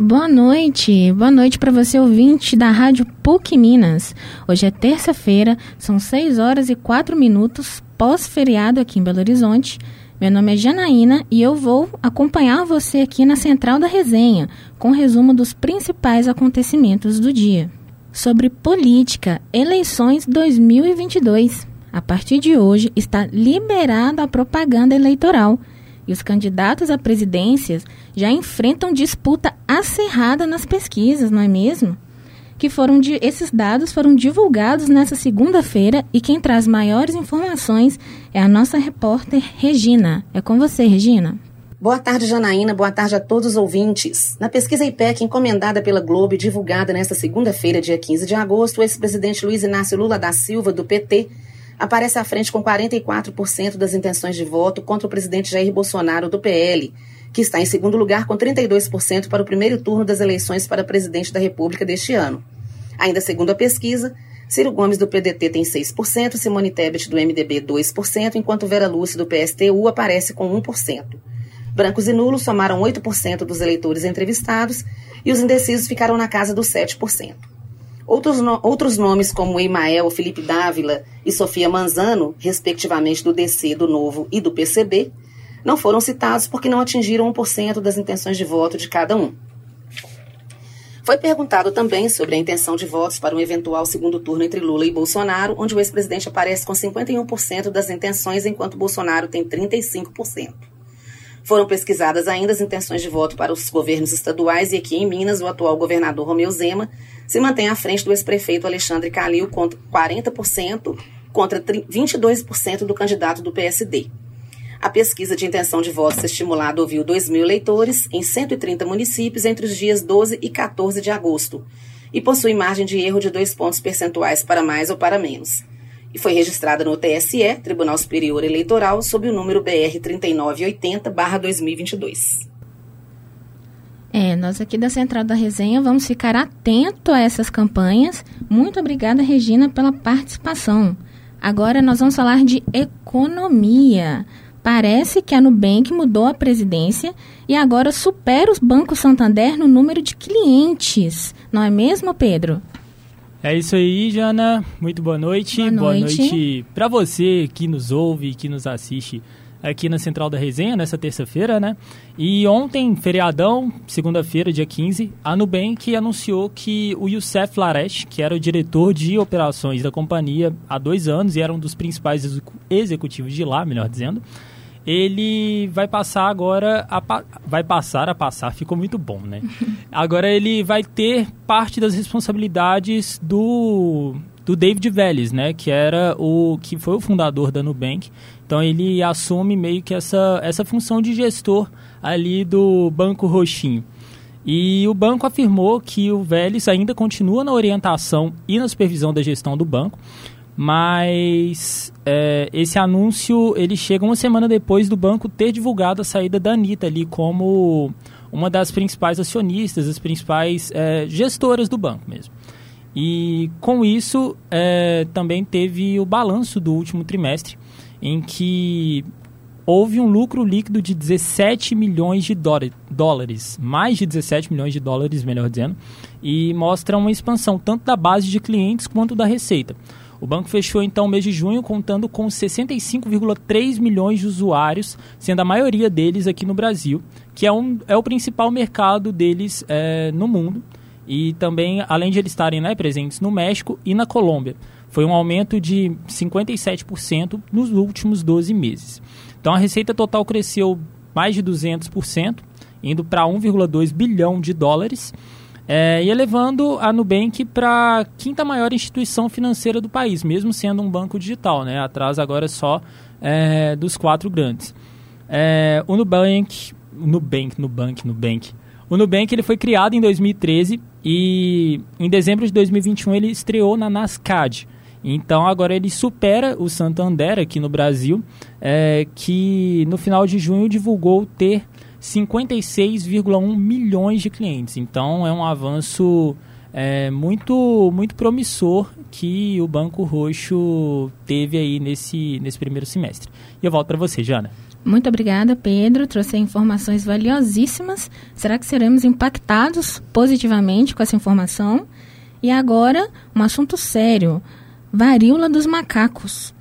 Boa noite, boa noite para você ouvinte da Rádio PUC Minas. Hoje é terça-feira, são 6 horas e 4 minutos pós-feriado aqui em Belo Horizonte. Meu nome é Janaína e eu vou acompanhar você aqui na Central da Resenha, com resumo dos principais acontecimentos do dia. Sobre política, eleições 2022. A partir de hoje está liberada a propaganda eleitoral e os candidatos à presidência já enfrentam disputa acirrada nas pesquisas, não é mesmo? Que foram de, esses dados foram divulgados nessa segunda-feira e quem traz maiores informações é a nossa repórter Regina. É com você, Regina. Boa tarde, Janaína. Boa tarde a todos os ouvintes. Na pesquisa IPEC encomendada pela Globo e divulgada nesta segunda-feira, dia 15 de agosto, o ex-presidente Luiz Inácio Lula da Silva, do PT, aparece à frente com 44% das intenções de voto contra o presidente Jair Bolsonaro, do PL, que está em segundo lugar com 32% para o primeiro turno das eleições para presidente da República deste ano. Ainda segundo a pesquisa, Ciro Gomes do PDT tem 6%, Simone Tebet do MDB 2%, enquanto Vera Lúcia do PSTU aparece com 1%. Brancos e nulos somaram 8% dos eleitores entrevistados e os indecisos ficaram na casa dos 7%. Outros, no, outros nomes, como Emael, Felipe Dávila e Sofia Manzano, respectivamente do DC, do Novo e do PCB, não foram citados porque não atingiram 1% das intenções de voto de cada um. Foi perguntado também sobre a intenção de votos para um eventual segundo turno entre Lula e Bolsonaro, onde o ex-presidente aparece com 51% das intenções, enquanto Bolsonaro tem 35%. Foram pesquisadas ainda as intenções de voto para os governos estaduais e aqui em Minas, o atual governador Romeu Zema se mantém à frente do ex-prefeito Alexandre Calil com 40% contra 22% do candidato do PSD. A pesquisa de intenção de votos estimulada ouviu 2 mil eleitores em 130 municípios entre os dias 12 e 14 de agosto e possui margem de erro de dois pontos percentuais para mais ou para menos e foi registrada no TSE, Tribunal Superior Eleitoral, sob o número BR 3980-2022. É, nós aqui da Central da Resenha vamos ficar atento a essas campanhas. Muito obrigada, Regina, pela participação. Agora nós vamos falar de economia. Parece que a Nubank mudou a presidência e agora supera os bancos Santander no número de clientes. Não é mesmo, Pedro? É isso aí, Jana. Muito boa noite. Boa noite, boa noite para você que nos ouve, que nos assiste aqui na Central da Resenha, nessa terça-feira, né? E ontem, feriadão, segunda-feira, dia 15, a Nubank anunciou que o Youssef Laresh, que era o diretor de operações da companhia há dois anos e era um dos principais executivos de lá, melhor dizendo, ele vai passar agora a vai passar a passar, ficou muito bom, né? agora ele vai ter parte das responsabilidades do do David Vélez, né, que era o que foi o fundador da Nubank. Então ele assume meio que essa essa função de gestor ali do Banco Roxinho. E o banco afirmou que o Vélez ainda continua na orientação e na supervisão da gestão do banco, mas é, esse anúncio ele chega uma semana depois do banco ter divulgado a saída da Anitta ali como uma das principais acionistas, as principais é, gestoras do banco mesmo. E com isso é, também teve o balanço do último trimestre, em que houve um lucro líquido de 17 milhões de dólares, mais de 17 milhões de dólares, melhor dizendo, e mostra uma expansão tanto da base de clientes quanto da receita. O banco fechou então o mês de junho contando com 65,3 milhões de usuários, sendo a maioria deles aqui no Brasil, que é, um, é o principal mercado deles é, no mundo. E também, além de eles estarem né, presentes no México e na Colômbia. Foi um aumento de 57% nos últimos 12 meses. Então a receita total cresceu mais de 200%, indo para 1,2 bilhão de dólares é, e elevando a Nubank para a quinta maior instituição financeira do país, mesmo sendo um banco digital, né? atrás agora só é, dos quatro grandes. É, o Nubank, Nubank, Nubank, Nubank. O Nubank ele foi criado em 2013 e em dezembro de 2021 ele estreou na Nascad. Então agora ele supera o Santander aqui no Brasil, é, que no final de junho divulgou ter 56,1 milhões de clientes. Então é um avanço é, muito, muito promissor que o Banco Roxo teve aí nesse, nesse primeiro semestre. E eu volto para você, Jana. Muito obrigada, Pedro. Trouxe informações valiosíssimas. Será que seremos impactados positivamente com essa informação? E agora, um assunto sério: varíola dos macacos.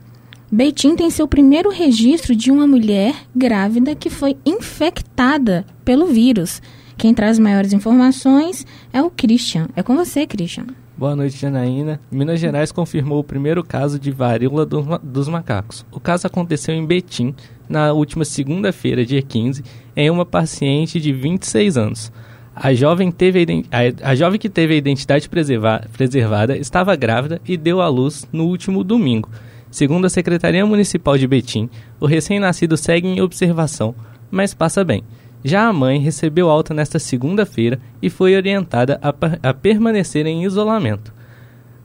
Betim tem seu primeiro registro de uma mulher grávida que foi infectada pelo vírus. Quem traz maiores informações é o Christian. É com você, Christian. Boa noite, Janaína. Minas Gerais confirmou o primeiro caso de varíola do, dos macacos. O caso aconteceu em Betim, na última segunda-feira, dia 15, em uma paciente de 26 anos. A jovem, teve a, a jovem que teve a identidade preservada estava grávida e deu à luz no último domingo. Segundo a Secretaria Municipal de Betim, o recém-nascido segue em observação, mas passa bem. Já a mãe recebeu alta nesta segunda-feira e foi orientada a, a permanecer em isolamento.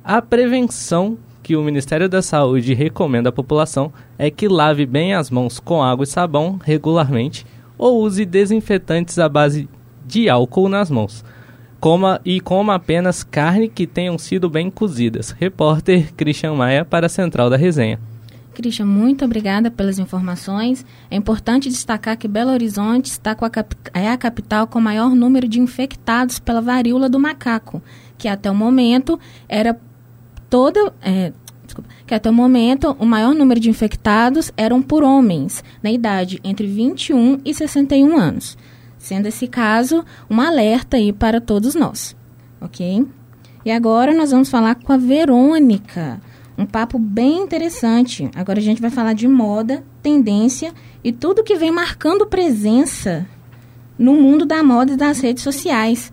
A prevenção que o Ministério da Saúde recomenda à população é que lave bem as mãos com água e sabão regularmente ou use desinfetantes à base de álcool nas mãos. Coma e coma apenas carne que tenham sido bem cozidas. Repórter Christian Maia para a Central da Resenha. Christian, muito obrigada pelas informações. É importante destacar que Belo Horizonte está com a é a capital com o maior número de infectados pela varíola do macaco, que até o momento era toda. É, desculpa, que até o momento o maior número de infectados eram por homens, na idade entre 21 e 61 anos. Sendo esse caso um alerta aí para todos nós, ok? E agora nós vamos falar com a Verônica um papo bem interessante. Agora a gente vai falar de moda, tendência e tudo que vem marcando presença no mundo da moda e das redes sociais.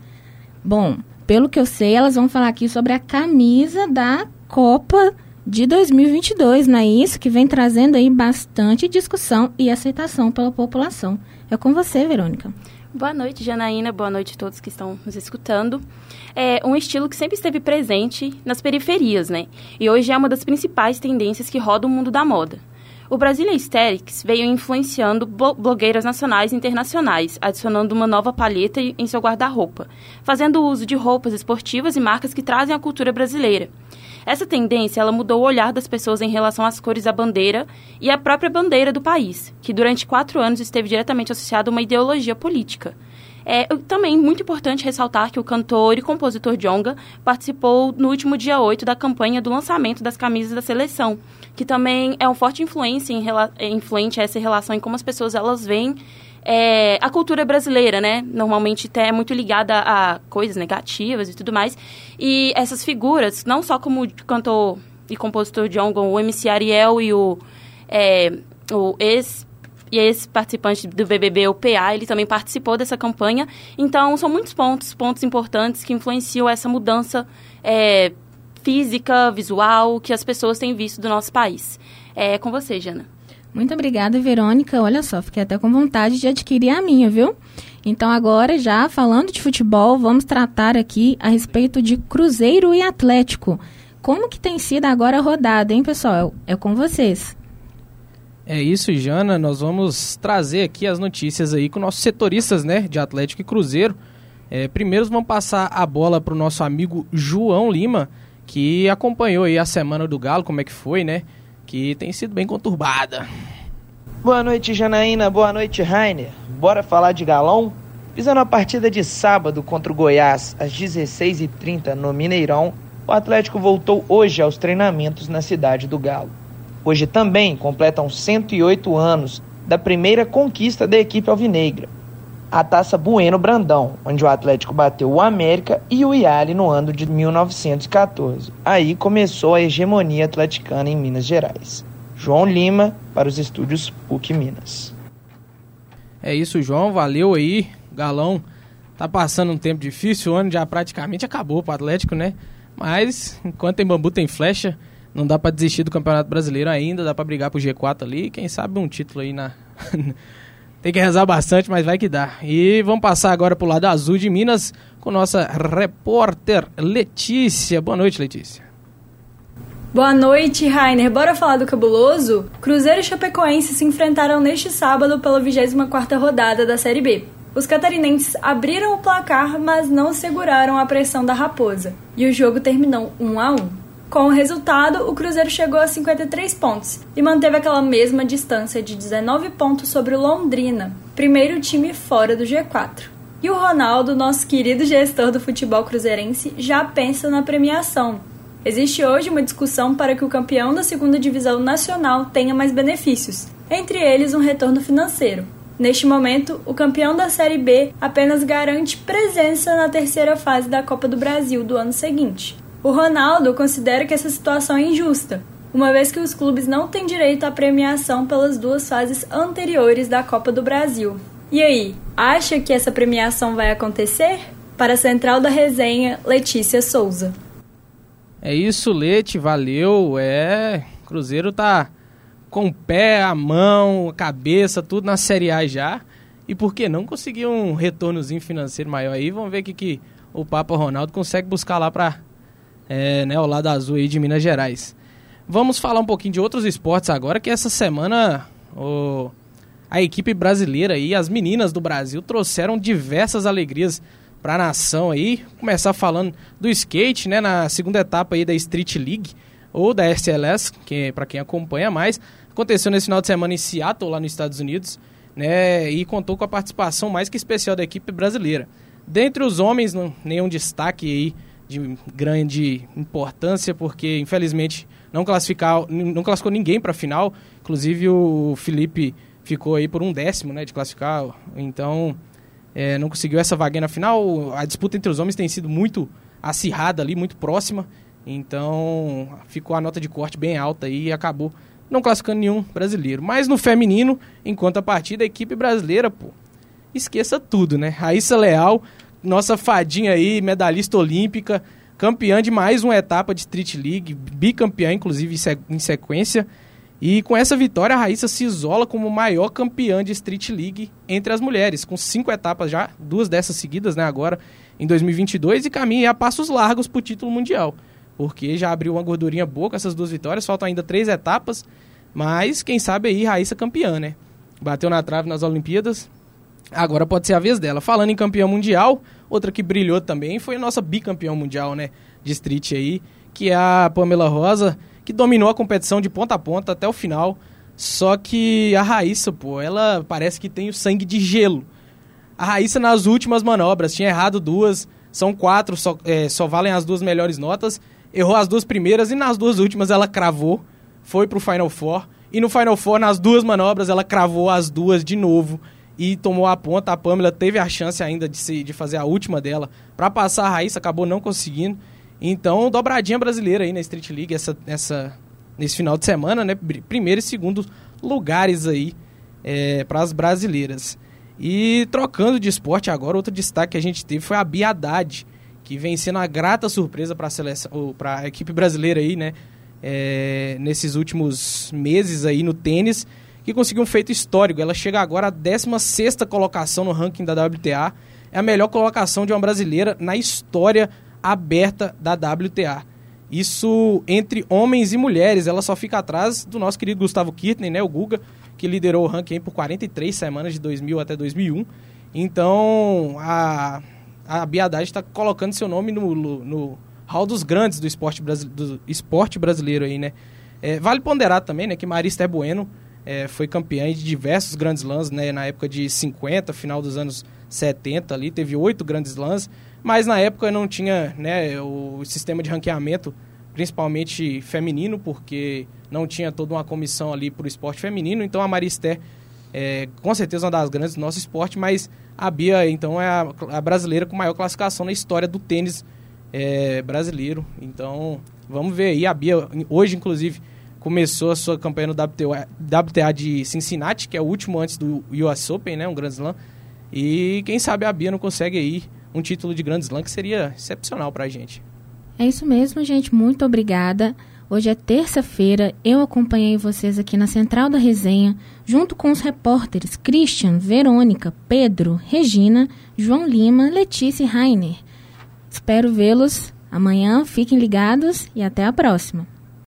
Bom, pelo que eu sei, elas vão falar aqui sobre a camisa da Copa de 2022, não é isso? Que vem trazendo aí bastante discussão e aceitação pela população. É com você, Verônica. Boa noite, Janaína. Boa noite a todos que estão nos escutando. É um estilo que sempre esteve presente nas periferias, né? E hoje é uma das principais tendências que roda o mundo da moda. O Brasília Aesthetics veio influenciando blogueiras nacionais e internacionais, adicionando uma nova palheta em seu guarda-roupa, fazendo uso de roupas esportivas e marcas que trazem a cultura brasileira. Essa tendência ela mudou o olhar das pessoas em relação às cores da bandeira e à própria bandeira do país, que durante quatro anos esteve diretamente associada a uma ideologia política. É também muito importante ressaltar que o cantor e compositor Jonga participou no último dia 8 da campanha do lançamento das camisas da seleção, que também é um forte influência em, influente a essa relação em como as pessoas elas veem é, a cultura brasileira, né? Normalmente é muito ligada a coisas negativas e tudo mais. E essas figuras, não só como o cantor e compositor Gon, o MC Ariel e o, é, o ex e esse participante do BBB, o PA, ele também participou dessa campanha. Então, são muitos pontos, pontos importantes que influenciam essa mudança é, física, visual, que as pessoas têm visto do nosso país. É com você, Jana. Muito obrigada, Verônica. Olha só, fiquei até com vontade de adquirir a minha, viu? Então, agora, já falando de futebol, vamos tratar aqui a respeito de Cruzeiro e Atlético. Como que tem sido agora a rodada, hein, pessoal? É com vocês. É isso, Jana. Nós vamos trazer aqui as notícias aí com nossos setoristas, né, de Atlético e Cruzeiro. É, primeiro vamos passar a bola para o nosso amigo João Lima, que acompanhou aí a semana do Galo, como é que foi, né? Que tem sido bem conturbada. Boa noite, Janaína. Boa noite, Rainer. Bora falar de galão? Visando a partida de sábado contra o Goiás, às 16h30 no Mineirão, o Atlético voltou hoje aos treinamentos na cidade do Galo. Hoje também completam 108 anos da primeira conquista da equipe alvinegra, a Taça Bueno Brandão, onde o Atlético bateu o América e o Iali no ano de 1914. Aí começou a hegemonia atleticana em Minas Gerais. João Lima para os estúdios PUC Minas. É isso, João, valeu aí. Galão tá passando um tempo difícil, o ano já praticamente acabou para o Atlético, né? Mas enquanto tem bambu tem flecha, não dá para desistir do Campeonato Brasileiro ainda, dá para brigar pro G4 ali, quem sabe um título aí na Tem que rezar bastante, mas vai que dá. E vamos passar agora para o lado azul de Minas com nossa repórter Letícia. Boa noite, Letícia. Boa noite, Rainer. Bora falar do cabuloso? Cruzeiro e Chapecoense se enfrentaram neste sábado pela 24ª rodada da Série B. Os catarinenses abriram o placar, mas não seguraram a pressão da Raposa, e o jogo terminou 1 a 1. Com o resultado, o Cruzeiro chegou a 53 pontos e manteve aquela mesma distância de 19 pontos sobre o Londrina, primeiro time fora do G4. E o Ronaldo, nosso querido gestor do futebol cruzeirense, já pensa na premiação. Existe hoje uma discussão para que o campeão da segunda divisão nacional tenha mais benefícios, entre eles um retorno financeiro. Neste momento, o campeão da Série B apenas garante presença na terceira fase da Copa do Brasil do ano seguinte. O Ronaldo considera que essa situação é injusta, uma vez que os clubes não têm direito à premiação pelas duas fases anteriores da Copa do Brasil. E aí, acha que essa premiação vai acontecer? Para a Central da Resenha, Letícia Souza. É isso, Lete, valeu. É, Cruzeiro tá com o pé, a mão, a cabeça, tudo na Série A já. E por que não conseguir um retornozinho financeiro maior aí? Vamos ver o que, que o Papa Ronaldo consegue buscar lá para é, né, o lado azul aí de Minas Gerais. Vamos falar um pouquinho de outros esportes agora, que essa semana o, a equipe brasileira e as meninas do Brasil trouxeram diversas alegrias para a nação aí. Começar falando do skate, né, na segunda etapa aí da Street League ou da SLS, que para quem acompanha mais, aconteceu nesse final de semana em Seattle, lá nos Estados Unidos, né, e contou com a participação mais que especial da equipe brasileira. Dentre os homens, não, nenhum destaque aí de grande importância, porque infelizmente não, classificar, não classificou ninguém para a final. Inclusive o Felipe ficou aí por um décimo né, de classificar, então é, não conseguiu essa vaga na final. A disputa entre os homens tem sido muito acirrada ali, muito próxima. Então ficou a nota de corte bem alta e acabou não classificando nenhum brasileiro. Mas no feminino, enquanto a partida, a equipe brasileira, pô, esqueça tudo, né? Raíssa Leal nossa fadinha aí, medalhista olímpica, campeã de mais uma etapa de Street League, bicampeã, inclusive, em sequência. E com essa vitória, a Raíssa se isola como maior campeã de Street League entre as mulheres, com cinco etapas já, duas dessas seguidas, né, agora em 2022, e caminha a passos largos para o título mundial. Porque já abriu uma gordurinha boa com essas duas vitórias, faltam ainda três etapas, mas quem sabe aí Raíssa campeã, né? Bateu na trave nas Olimpíadas, Agora pode ser a vez dela. Falando em campeão mundial, outra que brilhou também foi a nossa bicampeão mundial, né? De street aí, que é a Pamela Rosa, que dominou a competição de ponta a ponta até o final. Só que a Raíssa, pô, ela parece que tem o sangue de gelo. A Raíssa nas últimas manobras tinha errado duas, são quatro, só, é, só valem as duas melhores notas. Errou as duas primeiras e nas duas últimas ela cravou, foi pro Final Four. E no Final Four, nas duas manobras, ela cravou as duas de novo e tomou a ponta. A Pamela teve a chance ainda de, se, de fazer a última dela para passar a Raíssa, acabou não conseguindo. Então, dobradinha brasileira aí na Street League essa, essa, nesse final de semana, né? Primeiro e segundo lugares aí é, para as brasileiras. E trocando de esporte agora, outro destaque que a gente teve foi a Bia Haddad, que vem sendo a grata surpresa para a seleção, para a equipe brasileira aí, né? É, nesses últimos meses aí no tênis que conseguiu um feito histórico. Ela chega agora à 16 colocação no ranking da WTA. É a melhor colocação de uma brasileira na história aberta da WTA. Isso entre homens e mulheres. Ela só fica atrás do nosso querido Gustavo Kirtner, né, o Guga, que liderou o ranking por 43 semanas de 2000 até 2001. Então, a, a Biadade está colocando seu nome no, no, no hall dos grandes do esporte, do esporte brasileiro aí, né? É, vale ponderar também, né, que Marista é Bueno é, foi campeã de diversos grandes lãs, né, na época de 50, final dos anos 70 ali, teve oito grandes lãs, mas na época não tinha né, o sistema de ranqueamento, principalmente feminino, porque não tinha toda uma comissão ali para o esporte feminino, então a Maristé é com certeza uma das grandes do nosso esporte, mas a Bia então é a, a brasileira com maior classificação na história do tênis é, brasileiro, então vamos ver aí, a Bia hoje inclusive começou a sua campanha no WTA, WTA de Cincinnati, que é o último antes do US Open, né, um Grand Slam. E quem sabe a Bia não consegue aí um título de Grand Slam que seria excepcional para a gente. É isso mesmo, gente. Muito obrigada. Hoje é terça-feira. Eu acompanhei vocês aqui na Central da Resenha, junto com os repórteres Christian, Verônica, Pedro, Regina, João Lima, Letícia e Rainer. Espero vê-los amanhã. Fiquem ligados e até a próxima.